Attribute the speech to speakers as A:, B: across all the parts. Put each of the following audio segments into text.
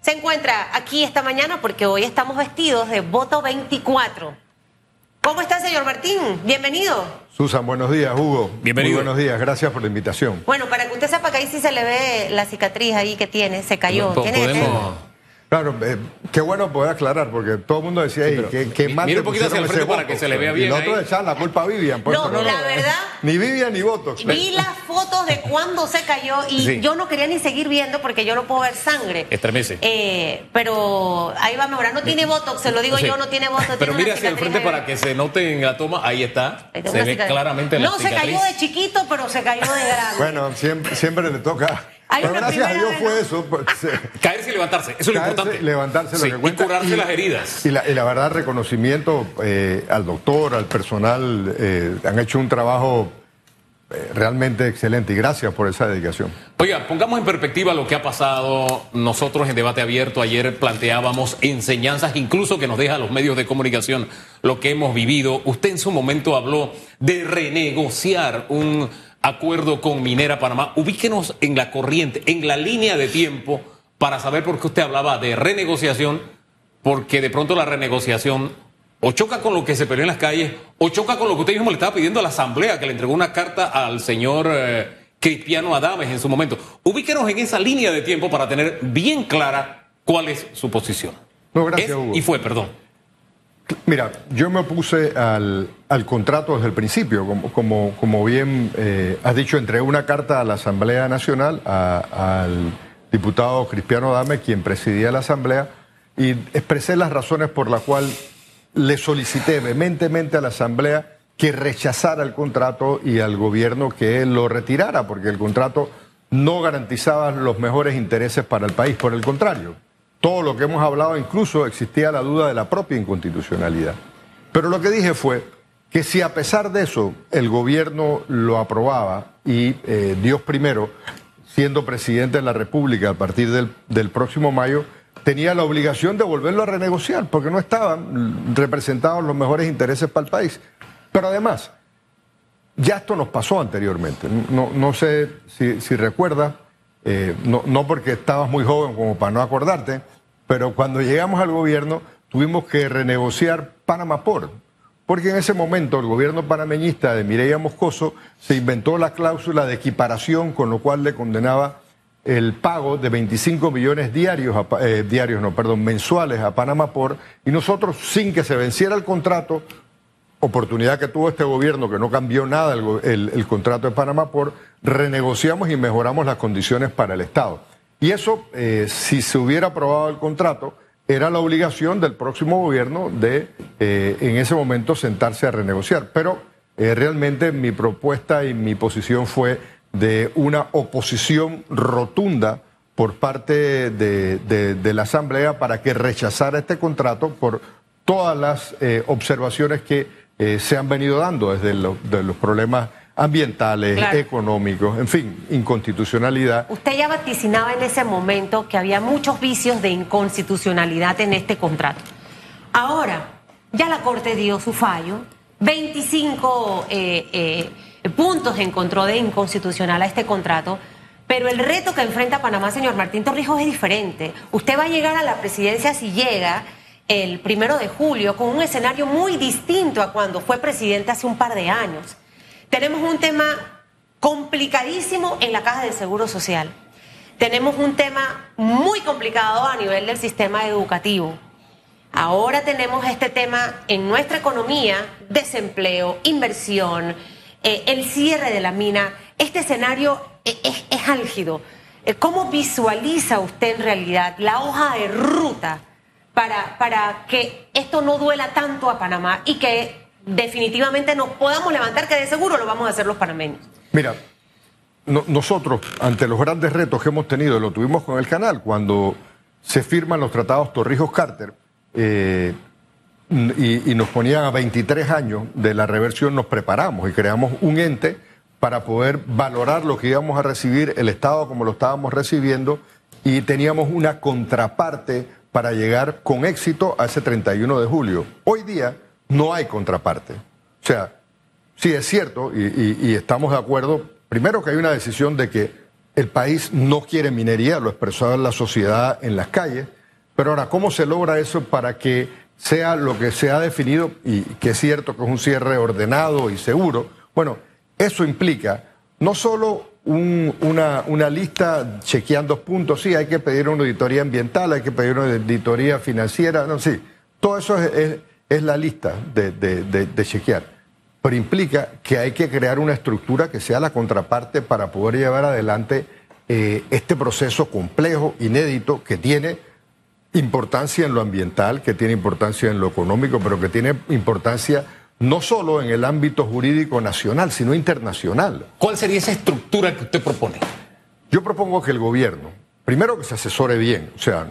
A: Se encuentra aquí esta mañana porque hoy estamos vestidos de voto 24. ¿Cómo está, señor Martín? Bienvenido.
B: Susan, buenos días, Hugo.
C: Bienvenido.
B: Muy buenos días, gracias por la invitación.
A: Bueno, para que usted sepa que ahí sí se le ve la cicatriz ahí que tiene, se cayó. Tiene
C: podemos-
B: Claro, eh, qué bueno poder aclarar, porque todo el mundo decía, "Ey,
C: pero
B: que, que
C: mi-
B: mal
C: mire
B: le
C: un poquito hacia el frente para
B: Botox".
C: que se le vea bien
B: Y echaban la culpa a Vivian. pues,
A: No,
B: pero
A: la verdad-
B: Ni Vivian ni Botox.
A: Vi las fotos de cuando se cayó y
C: Sí.
A: yo no quería ni seguir viendo porque yo no puedo ver sangre.
C: Estremece.
A: Eh, pero ahí va a mejorar. No tiene botox, se lo digo
C: Sí.
A: yo, no tiene botox.
C: Pero
A: una
C: hacia el frente para que se note en la toma. Ahí está. Se ve claramente la
A: No se cayó de chiquito, pero se cayó de grande.
B: Bueno, siempre, siempre le toca.
A: Hay
B: Pero
A: una
B: gracias a Dios
A: vez,
B: fue eso. pues, se-
C: Caerse y levantarse. Eso es lo importante.
B: levantarse lo
C: Sí,
B: que
C: y curarse las heridas.
B: Y la, y la verdad, reconocimiento eh, al doctor, al personal, eh, han hecho un trabajo eh, realmente excelente y gracias por esa dedicación.
C: Oiga, pongamos en perspectiva lo que ha pasado. Nosotros en debate abierto ayer planteábamos enseñanzas, incluso que nos deja a los medios de comunicación lo que hemos vivido. Usted en su momento habló de renegociar un acuerdo con Minera Panamá. Ubíquenos en la corriente, en la línea de tiempo, para saber por qué usted hablaba de renegociación, porque de pronto la renegociación o choca con lo que se peleó en las calles, o choca con lo que usted mismo le estaba pidiendo a la Asamblea, que le entregó una carta al señor eh, Cristiano Adames en su momento. Ubíquenos en esa línea de tiempo para tener bien clara cuál es su posición.
B: No, gracias,
C: Es
B: Hugo.
C: Y fue, perdón.
B: Mira, yo me opuse al, al contrato desde el principio, como, como, como bien eh, has dicho, entregué una carta a la Asamblea Nacional, al diputado Cristiano Dame, quien presidía la Asamblea, y expresé las razones por las cuales le solicité vehementemente a la Asamblea que rechazara el contrato y al gobierno que lo retirara, porque el contrato no garantizaba los mejores intereses para el país, por el contrario todo lo que hemos hablado, incluso existía la duda de la propia inconstitucionalidad. Pero lo que dije fue que si a pesar de eso el gobierno lo aprobaba y eh, Dios primero, siendo presidente de la República a partir del, próximo mayo, tenía la obligación de volverlo a renegociar, porque no estaban representados los mejores intereses para el país. Pero además, ya esto nos pasó anteriormente. No, sé si, si recuerdas, eh, no porque estabas muy joven como para no acordarte, pero cuando llegamos al gobierno tuvimos que renegociar Panamá Port. Porque en ese momento el gobierno panameñista de Mireya Moscoso se inventó la cláusula de equiparación, con lo cual le condenaba el pago de 25 millones diarios, eh, diarios no, perdón, mensuales a Panamá Port, y nosotros, sin que se venciera el contrato, oportunidad que tuvo este gobierno, que no cambió nada el, el- el contrato de Panamá por, renegociamos y mejoramos las condiciones para el Estado. Y eso, eh, si se hubiera aprobado el contrato, era la obligación del próximo gobierno de, eh, en ese momento, sentarse a renegociar. Pero eh, realmente mi propuesta y mi posición fue de una oposición rotunda por parte de, la Asamblea para que rechazara este contrato por todas las observaciones que se han venido dando desde lo- de los problemas ambientales,
A: Claro.
B: económicos, en fin, inconstitucionalidad.
A: Usted ya vaticinaba en ese momento que había muchos vicios de inconstitucionalidad en este contrato. Ahora, ya la Corte dio su fallo, 25 eh, eh, puntos encontró de inconstitucional a este contrato, pero el reto que enfrenta Panamá, señor Martín Torrijos, es diferente. Usted va a llegar a la presidencia si llega el primero de julio con un escenario muy distinto a cuando fue presidente hace un par de años. Tenemos un tema complicadísimo en la caja de seguro social. Tenemos un tema muy complicado a nivel del sistema educativo. Ahora tenemos este tema en nuestra economía, desempleo, inversión, eh, el cierre de la mina. Este escenario eh, es, es álgido. Eh, ¿Cómo visualiza usted en realidad la hoja de ruta para, para que esto no duela tanto a Panamá y que definitivamente nos podamos levantar, que de seguro lo vamos a hacer los panameños?
B: Mira, no- nosotros, ante los grandes retos que hemos tenido, lo tuvimos con el canal, cuando se firman los tratados Torrijos-Carter eh, y, y nos ponían a 23 años de la reversión, nos preparamos y creamos un ente para poder valorar lo que íbamos a recibir, el Estado como lo estábamos recibiendo, y teníamos una contraparte para llegar con éxito a ese 31 de julio. Hoy día no hay contraparte. O sea, Sí, es cierto, y, estamos de acuerdo. Primero que hay una decisión de que el país no quiere minería, lo expresó la sociedad en las calles, pero ahora, ¿cómo se logra eso para que sea lo que se ha definido y que es cierto que es un cierre ordenado y seguro? Bueno, eso implica no solo una, lista chequeando puntos, sí, hay que pedir una auditoría ambiental, hay que pedir una auditoría financiera, no, sí, todo eso es, es, la lista de, de, de chequear pero implica que hay que crear una estructura que sea la contraparte para poder llevar adelante eh, este proceso complejo, inédito, que tiene importancia en lo ambiental, que tiene importancia en lo económico, pero que tiene importancia no solo en el ámbito jurídico nacional, sino internacional.
C: ¿Cuál sería esa estructura que usted propone?
B: Yo propongo que el gobierno, primero que se asesore bien, o sea,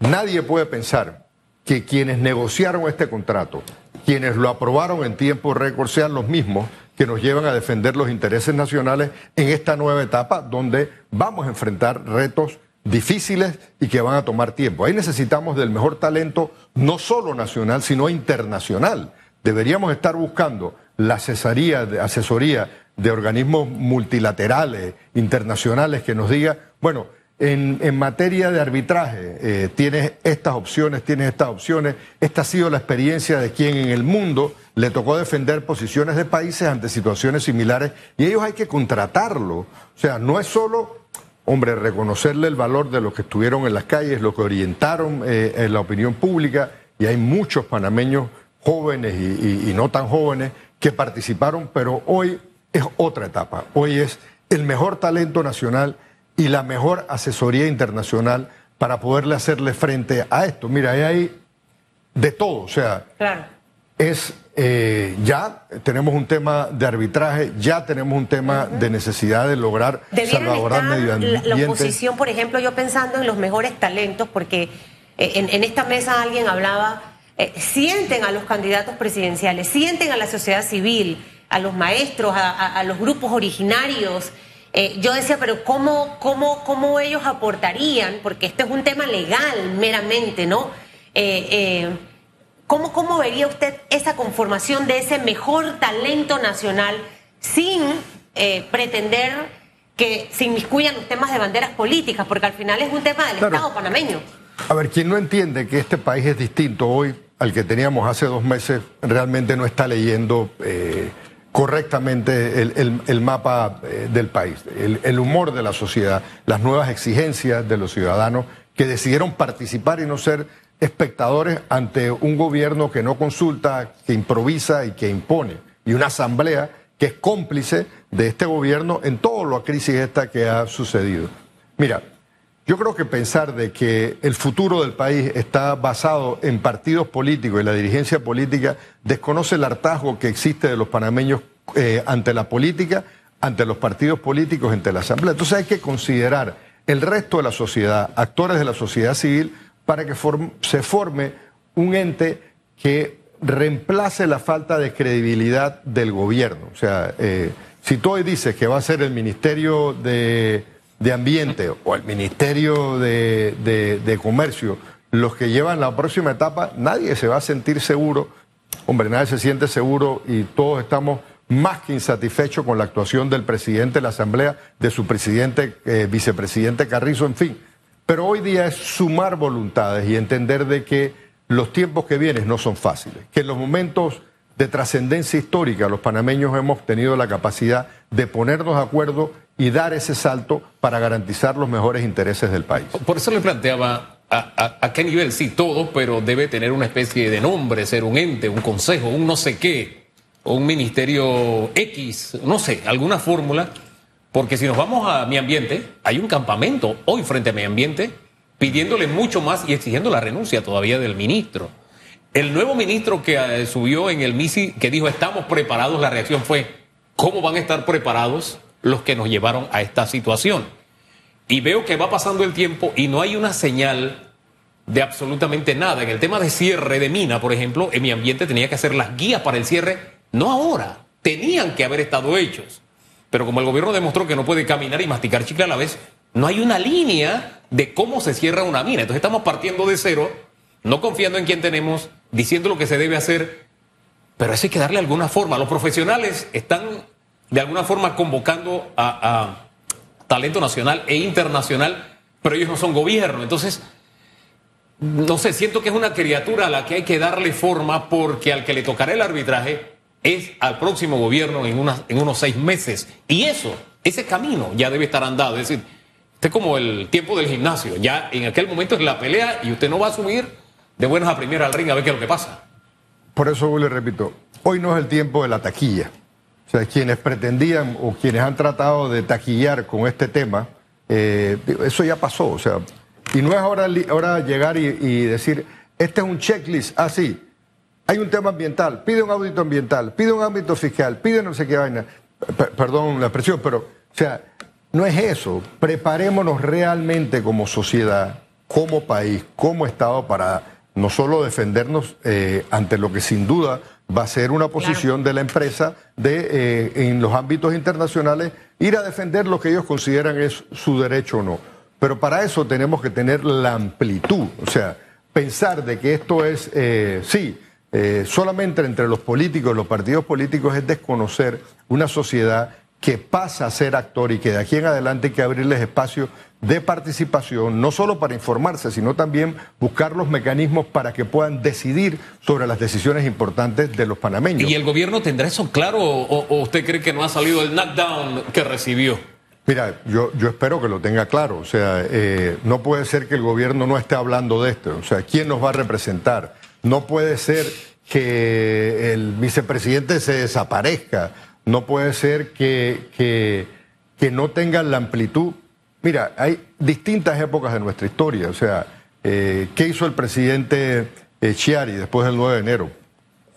B: nadie puede pensar que quienes negociaron este contrato quienes lo aprobaron en tiempo récord sean los mismos que nos llevan a defender los intereses nacionales en esta nueva etapa donde vamos a enfrentar retos difíciles y que van a tomar tiempo. Ahí necesitamos del mejor talento, no solo nacional, sino internacional. Deberíamos estar buscando la asesoría asesoría de organismos multilaterales, internacionales, que nos diga, bueno, en, materia de arbitraje, eh, tienes estas opciones, tienes estas opciones. Esta ha sido la experiencia de quien en el mundo le tocó defender posiciones de países ante situaciones similares y ellos hay que contratarlo. O sea, no es solo, hombre, reconocerle el valor de los que estuvieron en las calles, lo que orientaron eh, en la opinión pública y hay muchos panameños jóvenes y no tan jóvenes que participaron, pero hoy es otra etapa. Hoy es el mejor talento nacional y la mejor asesoría internacional para poderle hacerle frente a esto. Mira, hay ahí de todo, o sea, es eh, ya tenemos un tema de arbitraje, ya tenemos un tema de necesidad de lograr
A: salvaguardar medio ambiente. La, oposición, por ejemplo, yo pensando en los mejores talentos, porque eh, en, esta mesa alguien hablaba, eh, sienten a los candidatos presidenciales, sienten a la sociedad civil, a los maestros, a los grupos originarios. Eh, yo decía, pero ¿cómo, cómo, ¿cómo ellos aportarían? Porque este es un tema legal meramente, ¿no? Eh, eh, ¿cómo, ¿Cómo vería usted esa conformación de ese mejor talento nacional sin pretender que se inmiscuyan los temas de banderas políticas? Porque al final es un tema del Estado panameño.
B: A ver, quien no entiende que este país es distinto hoy al que teníamos hace dos meses, realmente no está leyendo correctamente el, mapa eh, del país, el, humor de la sociedad, las nuevas exigencias de los ciudadanos que decidieron participar y no ser espectadores ante un gobierno que no consulta, que improvisa y que impone, y una asamblea que es cómplice de este gobierno en toda la crisis esta que ha sucedido. Mira, yo creo que pensar de que el futuro del país está basado en partidos políticos y la dirigencia política desconoce el hartazgo que existe de los panameños eh, ante la política, ante los partidos políticos, ante la Asamblea. Entonces hay que considerar el resto de la sociedad, actores de la sociedad civil, para que se forme un ente que reemplace la falta de credibilidad del gobierno. O sea, eh, si tú hoy dices que va a ser el Ministerio de de Ambiente o el Ministerio de, Comercio los que llevan la próxima etapa, nadie se va a sentir seguro. Hombre, nadie se siente seguro y todos estamos más que insatisfechos con la actuación del presidente de la Asamblea, de su presidente, eh, vicepresidente Carrizo, en fin. Pero hoy día es sumar voluntades y entender de que los tiempos que vienen no son fáciles, que en los momentos de trascendencia histórica los panameños hemos tenido la capacidad de ponernos de acuerdo y dar ese salto para garantizar los mejores intereses del país.
C: Por eso le planteaba a, qué nivel, sí, todo, pero debe tener una especie de nombre, ser un ente, un consejo, un no sé qué, un ministerio X, no sé, alguna fórmula, porque si nos vamos a mi ambiente, hay un campamento hoy frente a mi ambiente pidiéndole mucho más y exigiendo la renuncia todavía del ministro. El nuevo ministro que eh, subió en el MISI, que dijo estamos preparados, la reacción fue, ¿cómo van a estar preparados los que nos llevaron a esta situación? Y veo que va pasando el tiempo y no hay una señal de absolutamente nada. En el tema de cierre de mina, por ejemplo, en mi ambiente tenía que hacer las guías para el cierre, no ahora, tenían que haber estado hechos. Pero como el gobierno demostró que no puede caminar y masticar chicle a la vez, no hay una línea de cómo se cierra una mina. Entonces estamos partiendo de cero, no confiando en quien tenemos, diciendo lo que se debe hacer, pero eso hay que darle alguna forma. Los profesionales están de alguna forma convocando a, talento nacional e internacional, pero ellos no son gobierno. Entonces, no sé, siento que es una criatura a la que hay que darle forma porque al que le tocará el arbitraje es al próximo gobierno en, en unos seis meses. Y eso, ese camino ya debe estar andado. Es decir, este es como el tiempo del gimnasio. Ya en aquel momento es la pelea y usted no va a subir de buenas a primeras al ring a ver qué es lo que pasa.
B: Por eso le repito, hoy no es el tiempo de la taquilla. Sea, quienes pretendían o quienes han tratado de taquillar con este tema, eh, eso ya pasó. O sea, y no es ahora, llegar y, decir, este es un checklist así. hay un tema ambiental, pide un audito ambiental, pide un ámbito fiscal, pide no sé qué vaina. perdón la expresión, pero, o sea, no es eso. Preparémonos realmente como sociedad, como país, como Estado para no solo defendernos eh, ante lo que sin duda va a ser una posición de la empresa de eh, en los ámbitos internacionales ir a defender lo que ellos consideran es su derecho o no. Pero para eso tenemos que tener la amplitud, o sea, pensar de que esto es, eh, sí, solamente entre los políticos, los partidos políticos es desconocer una sociedad que pasa a ser actor y que de aquí en adelante hay que abrirles espacio de participación, no solo para informarse, sino también buscar los mecanismos para que puedan decidir sobre las decisiones importantes de los panameños.
C: ¿Y el gobierno tendrá eso claro o, usted cree que no ha salido el knockdown que recibió?
B: Mira, yo, yo espero que lo tenga claro. O sea, eh, no puede ser que el gobierno no esté hablando de esto. O sea, ¿quién nos va a representar? No puede ser que el vicepresidente se desaparezca no puede ser que, que, no tengan la amplitud. Mira, hay distintas épocas de nuestra historia. O sea, eh, ¿qué hizo el presidente eh, Chiari después del 9 de enero?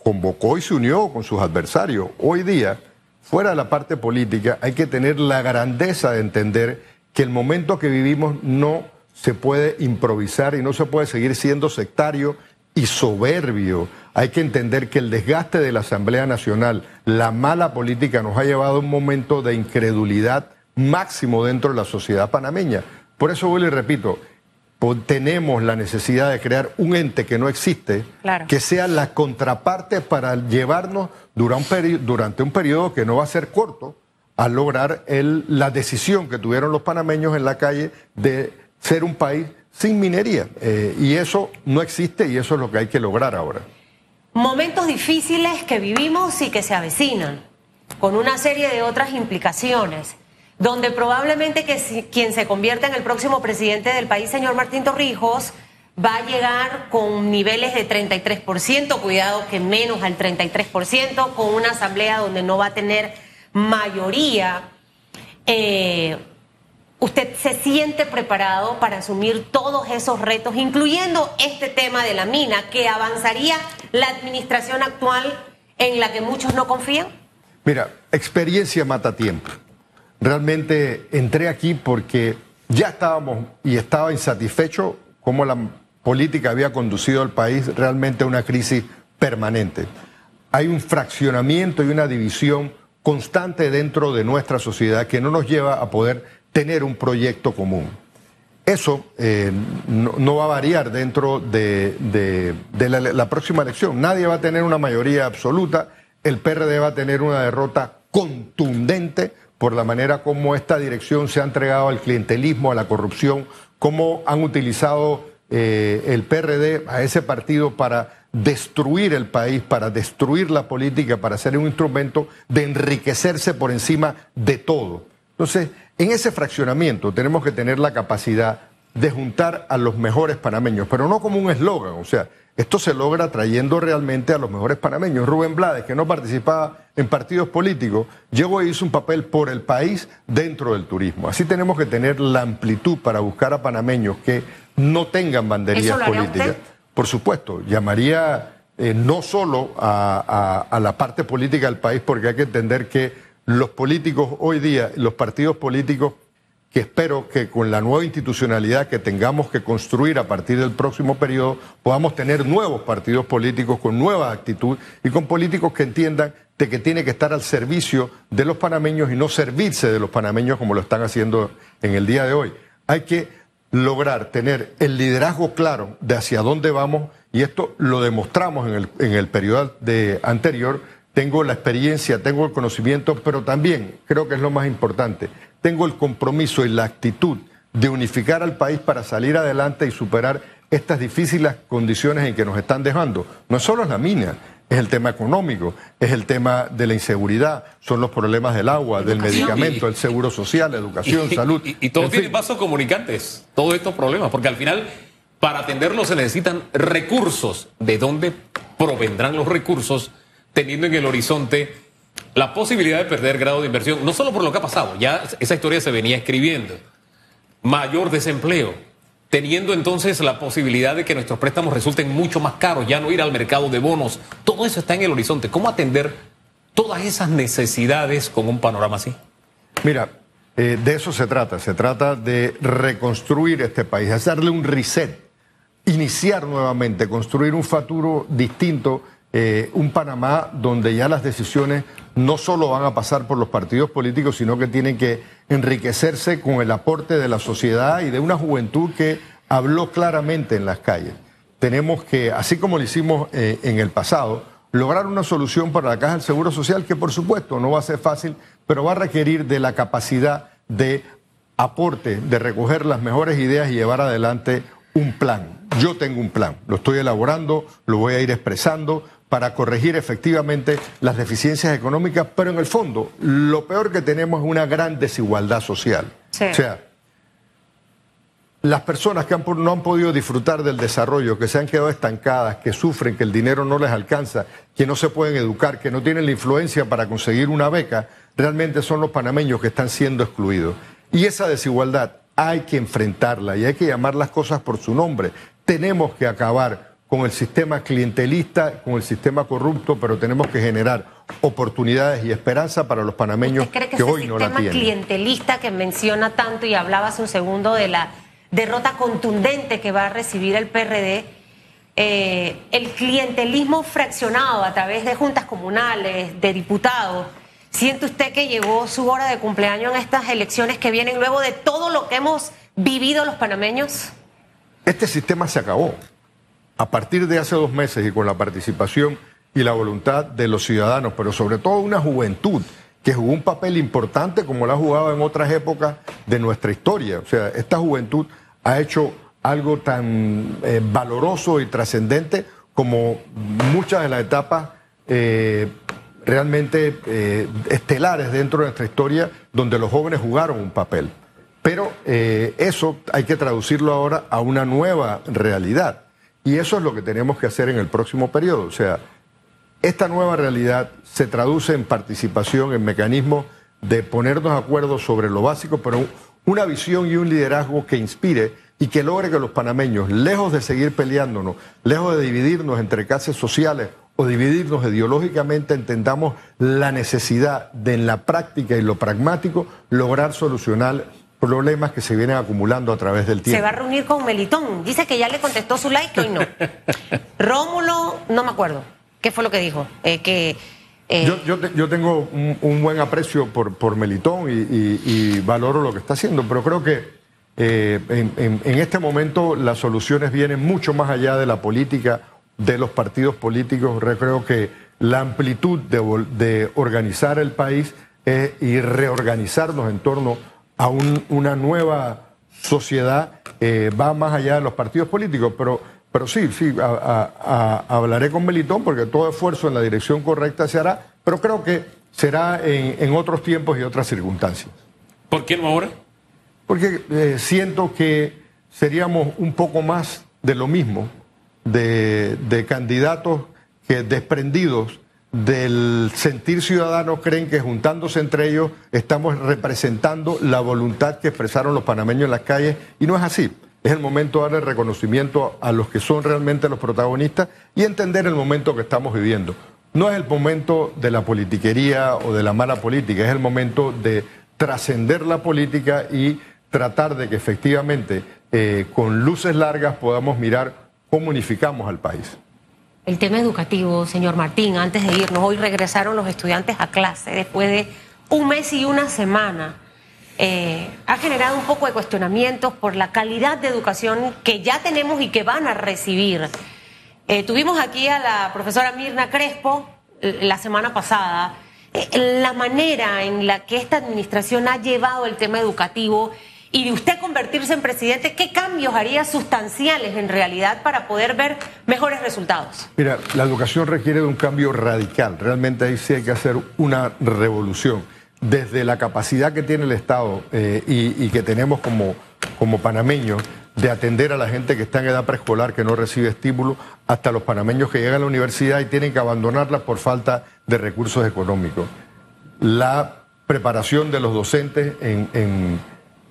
B: Convocó y se unió con sus adversarios. Hoy día, fuera de la parte política, hay que tener la grandeza de entender que el momento que vivimos no se puede improvisar y no se puede seguir siendo sectario y soberbio. Hay que entender que el desgaste de la Asamblea Nacional, la mala política nos ha llevado a un momento de incredulidad máximo dentro de la sociedad panameña. Por eso vuelvo y repito, tenemos la necesidad de crear un ente que no existe, que sea la contraparte para llevarnos durante un, periodo, que no va a ser corto a lograr la decisión que tuvieron los panameños en la calle de ser un país sin minería. Eh, y eso no existe y eso es lo que hay que lograr ahora.
A: Momentos difíciles que vivimos y que se avecinan, con una serie de otras implicaciones, donde probablemente que quien se convierta en el próximo presidente del país, señor Martín Torrijos, va a llegar con niveles de 33%, cuidado que menos al 33%, con una asamblea donde no va a tener mayoría. Eh, ¿Usted se siente preparado para asumir todos esos retos, incluyendo este tema de la mina, que avanzaría la administración actual en la que muchos no confían?
B: Mira, experiencia mata tiempo. Realmente entré aquí porque ya estábamos y estaba insatisfecho cómo la política había conducido al país realmente a una crisis permanente. Hay un fraccionamiento y una división constante dentro de nuestra sociedad que no nos lleva a poder tener un proyecto común. Eso eh, no, va a variar dentro de, la, próxima elección. Nadie va a tener una mayoría absoluta. El PRD va a tener una derrota contundente por la manera como esta dirección se ha entregado al clientelismo, a la corrupción, cómo han utilizado eh, el PRD a ese partido para destruir el país, para destruir la política, para ser un instrumento de enriquecerse por encima de todo. Entonces, en ese fraccionamiento tenemos que tener la capacidad de juntar a los mejores panameños, pero no como un eslogan, o sea, esto se logra trayendo realmente a los mejores panameños. Rubén Blades, que no participaba en partidos políticos, llegó e hizo un papel por el país dentro del turismo. Así tenemos que tener la amplitud para buscar a panameños que no tengan banderías políticas. Por supuesto, llamaría eh, no solo a la parte política del país, porque hay que entender que los políticos hoy día, los partidos políticos, que espero que con la nueva institucionalidad que tengamos que construir a partir del próximo periodo, podamos tener nuevos partidos políticos con nueva actitud y con políticos que entiendan de que tiene que estar al servicio de los panameños y no servirse de los panameños como lo están haciendo en el día de hoy. Hay que lograr tener el liderazgo claro de hacia dónde vamos y esto lo demostramos en el, en el periodo de anterior tengo la experiencia, tengo el conocimiento, pero también creo que es lo más importante, tengo el compromiso y la actitud de unificar al país para salir adelante y superar estas difíciles condiciones en que nos están dejando. No solo es la mina, es el tema económico, es el tema de la inseguridad, son los problemas del agua, del medicamento, el seguro social, educación, salud.
C: Y, todo tiene pasos comunicantes, todos estos problemas, porque al final para atenderlos se necesitan recursos. ¿De dónde provendrán los recursos teniendo en el horizonte la posibilidad de perder grado de inversión? No solo por lo que ha pasado, ya esa historia se venía escribiendo. Mayor desempleo, teniendo entonces la posibilidad de que nuestros préstamos resulten mucho más caros, ya no ir al mercado de bonos. Todo eso está en el horizonte. ¿Cómo atender todas esas necesidades con un panorama así?
B: Mira, eh, de eso se trata. Se trata de reconstruir este país, hacerle un reset iniciar nuevamente, construir un futuro distinto, eh, un Panamá donde ya las decisiones no solo van a pasar por los partidos políticos, sino que tienen que enriquecerse con el aporte de la sociedad y de una juventud que habló claramente en las calles. Tenemos que, así como lo hicimos eh, en el pasado, lograr una solución para la Caja del Seguro Social que por supuesto no va a ser fácil, pero va a requerir de la capacidad de aporte, de recoger las mejores ideas y llevar adelante un plan. Yo tengo un plan, lo estoy elaborando, lo voy a ir expresando para corregir efectivamente las deficiencias económicas, pero en el fondo lo peor que tenemos es una gran desigualdad social. O sea, las personas que no han podido disfrutar del desarrollo, que se han quedado estancadas, que sufren, que el dinero no les alcanza, que no se pueden educar, que no tienen la influencia para conseguir una beca, realmente son los panameños que están siendo excluidos. Y esa desigualdad hay que enfrentarla y hay que llamar las cosas por su nombre. Tenemos que acabar con el sistema clientelista, con el sistema corrupto, pero tenemos que generar oportunidades y esperanza para los panameños que, hoy no la tienen.
A: El sistema clientelista que menciona tanto y hablaba hace un segundo de la derrota contundente que va a recibir el PRD, eh, el clientelismo fraccionado a través de juntas comunales, de diputados, ¿Siente usted que llegó su hora de cumpleaños en estas elecciones que vienen luego de todo lo que hemos vivido los panameños?
B: Este sistema se acabó. A partir de hace dos meses y con la participación y la voluntad de los ciudadanos, pero sobre todo una juventud que jugó un papel importante como lo ha jugado en otras épocas de nuestra historia. O sea, esta juventud ha hecho algo tan eh, valoroso y trascendente como muchas de las etapas eh, realmente eh, estelares dentro de nuestra historia donde los jóvenes jugaron un papel. Pero eso hay que traducirlo ahora a una nueva realidad. Y eso es lo que tenemos que hacer en el próximo periodo. O sea, esta nueva realidad se traduce en participación, en mecanismos de ponernos de acuerdo sobre lo básico, pero una visión y un liderazgo que inspire y que logre que los panameños, lejos de seguir peleándonos, lejos de dividirnos entre clases sociales o dividirnos ideológicamente, entendamos la necesidad de en la práctica y lo pragmático lograr solucionar problemas que se vienen acumulando a través del tiempo.
A: Se va a reunir con Melitón. Dice que ya le contestó su like, hoy no. Rómulo, no me acuerdo. ¿Qué fue lo que dijo? Eh, que
B: eh, yo, tengo un, buen aprecio por, por Melitón y, valoro lo que está haciendo, pero creo que eh, en, en, este momento las soluciones vienen mucho más allá de la política de los partidos políticos. Creo que la amplitud de, organizar el país y reorganizarnos en torno a una nueva sociedad eh, va más allá de los partidos políticos. Pero, pero sí, sí, hablaré con Melitón porque todo esfuerzo en la dirección correcta se hará, pero creo que será en, otros tiempos y otras circunstancias.
C: ¿Por qué no ahora?
B: Porque eh, siento que seríamos un poco más de lo mismo de, candidatos que desprendidos del sentir ciudadano creen que juntándose entre ellos estamos representando la voluntad que expresaron los panameños en las calles y no es así. Es el momento de darle reconocimiento a los que son realmente los protagonistas y entender el momento que estamos viviendo. No es el momento de la politiquería o de la mala política, es el momento de trascender la política y tratar de que efectivamente eh, con luces largas podamos mirar ¿Cómo unificamos al país?
A: El tema educativo, señor Martín, antes de irnos, hoy regresaron los estudiantes a clase después de un mes y una semana. Eh, ha generado un poco de cuestionamientos por la calidad de educación que ya tenemos y que van a recibir. Eh, tuvimos aquí a la profesora Mirna Crespo eh, la semana pasada la manera en la que esta administración ha llevado el tema educativo y de usted convertirse en presidente, ¿qué cambios haría sustanciales en realidad para poder ver mejores resultados?
B: Mira, la educación requiere de un cambio radical. Realmente ahí sí hay que hacer una revolución. Desde la capacidad que tiene el Estado eh, y, que tenemos como, como panameños de atender a la gente que está en edad preescolar, que no recibe estímulo, hasta los panameños que llegan a la universidad y tienen que abandonarla por falta de recursos económicos. La preparación de los docentes en en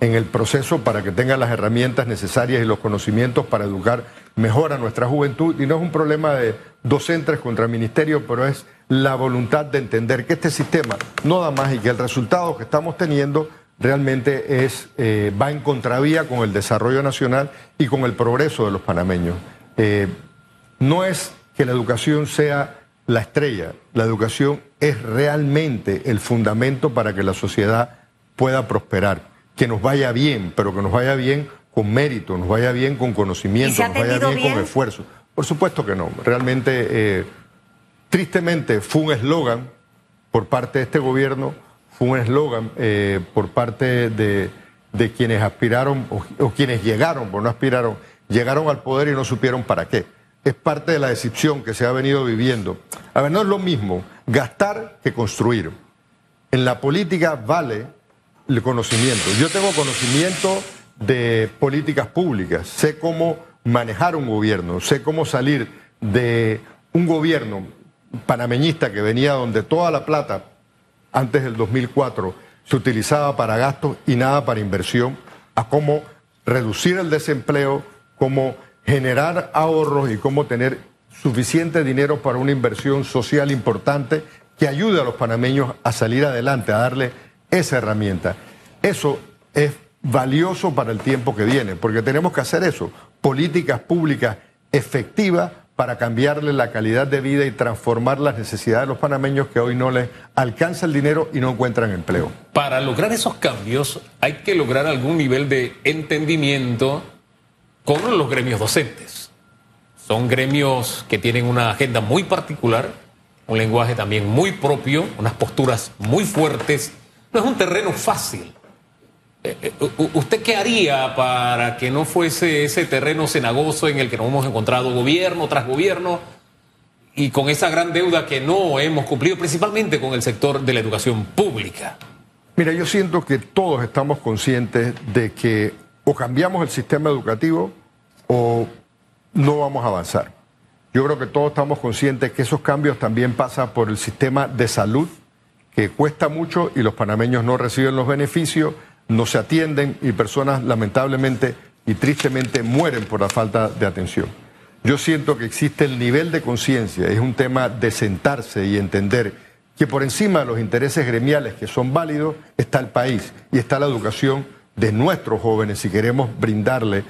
B: el proceso para que tengan las herramientas necesarias y los conocimientos para educar mejor a nuestra juventud. Y no es un problema de docentes contra el ministerio, pero es la voluntad de entender que este sistema no da más y que el resultado que estamos teniendo realmente es, eh, va en contravía con el desarrollo nacional y con el progreso de los panameños. Eh, no es que la educación sea la estrella, la educación es realmente el fundamento para que la sociedad pueda prosperar que nos vaya bien, pero que nos vaya bien con mérito, nos vaya bien con conocimiento, nos vaya bien, con esfuerzo. Por supuesto que no. Realmente, eh, tristemente, fue un eslogan por parte de este gobierno, fue un eslogan eh, por parte de, quienes aspiraron o, quienes llegaron, porque no aspiraron, llegaron al poder y no supieron para qué. Es parte de la decepción que se ha venido viviendo. A ver, no es lo mismo gastar que construir. En la política vale el conocimiento. Yo tengo conocimiento de políticas públicas, sé cómo manejar un gobierno, sé cómo salir de un gobierno panameñista que venía donde toda la plata antes del 2004 se utilizaba para gastos y nada para inversión, a cómo reducir el desempleo, cómo generar ahorros y cómo tener suficiente dinero para una inversión social importante que ayude a los panameños a salir adelante, a darle esa herramienta. Eso es valioso para el tiempo que viene, porque tenemos que hacer eso, políticas públicas efectivas para cambiarle la calidad de vida y transformar las necesidades de los panameños que hoy no les alcanza el dinero y no encuentran empleo.
C: Para lograr esos cambios hay que lograr algún nivel de entendimiento con los gremios docentes. Son gremios que tienen una agenda muy particular, un lenguaje también muy propio, unas posturas muy fuertes no es un terreno fácil. Eh, eh, ¿Usted qué haría para que no fuese ese terreno cenagoso en el que nos hemos encontrado gobierno tras gobierno y con esa gran deuda que no hemos cumplido, principalmente con el sector de la educación pública?
B: Mira, yo siento que todos estamos conscientes de que o cambiamos el sistema educativo o no vamos a avanzar. Yo creo que todos estamos conscientes que esos cambios también pasan por el sistema de salud que cuesta mucho y los panameños no reciben los beneficios, no se atienden y personas lamentablemente y tristemente mueren por la falta de atención. Yo siento que existe el nivel de conciencia, es un tema de sentarse y entender que por encima de los intereses gremiales que son válidos está el país y está la educación de nuestros jóvenes si queremos brindarle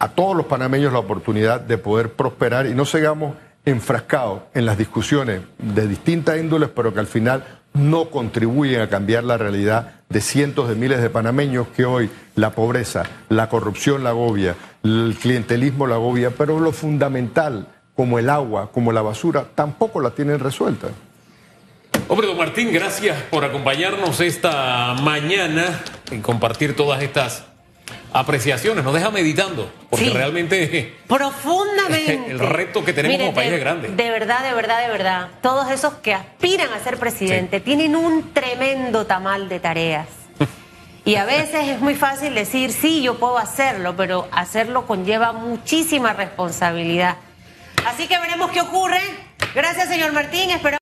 B: a todos los panameños la oportunidad de poder prosperar y no sigamos enfrascados en las discusiones de distintas índoles, pero que al final no contribuyen a cambiar la realidad de cientos de miles de panameños que hoy la pobreza, la corrupción la agobia, el clientelismo la agobia, pero lo fundamental, como el agua, como la basura, tampoco la tienen resuelta.
C: Hombre, don Martín, gracias por acompañarnos esta mañana y compartir todas estas apreciaciones, nos deja meditando, porque realmente
A: profundamente
C: el reto que tenemos como país es grande.
A: De verdad, de verdad, de verdad. Todos esos que aspiran a ser presidente tienen un tremendo tamal de tareas. y a veces es muy fácil decir, sí, yo puedo hacerlo, pero hacerlo conlleva muchísima responsabilidad. Así que veremos qué ocurre. Gracias, señor Martín. Esperamos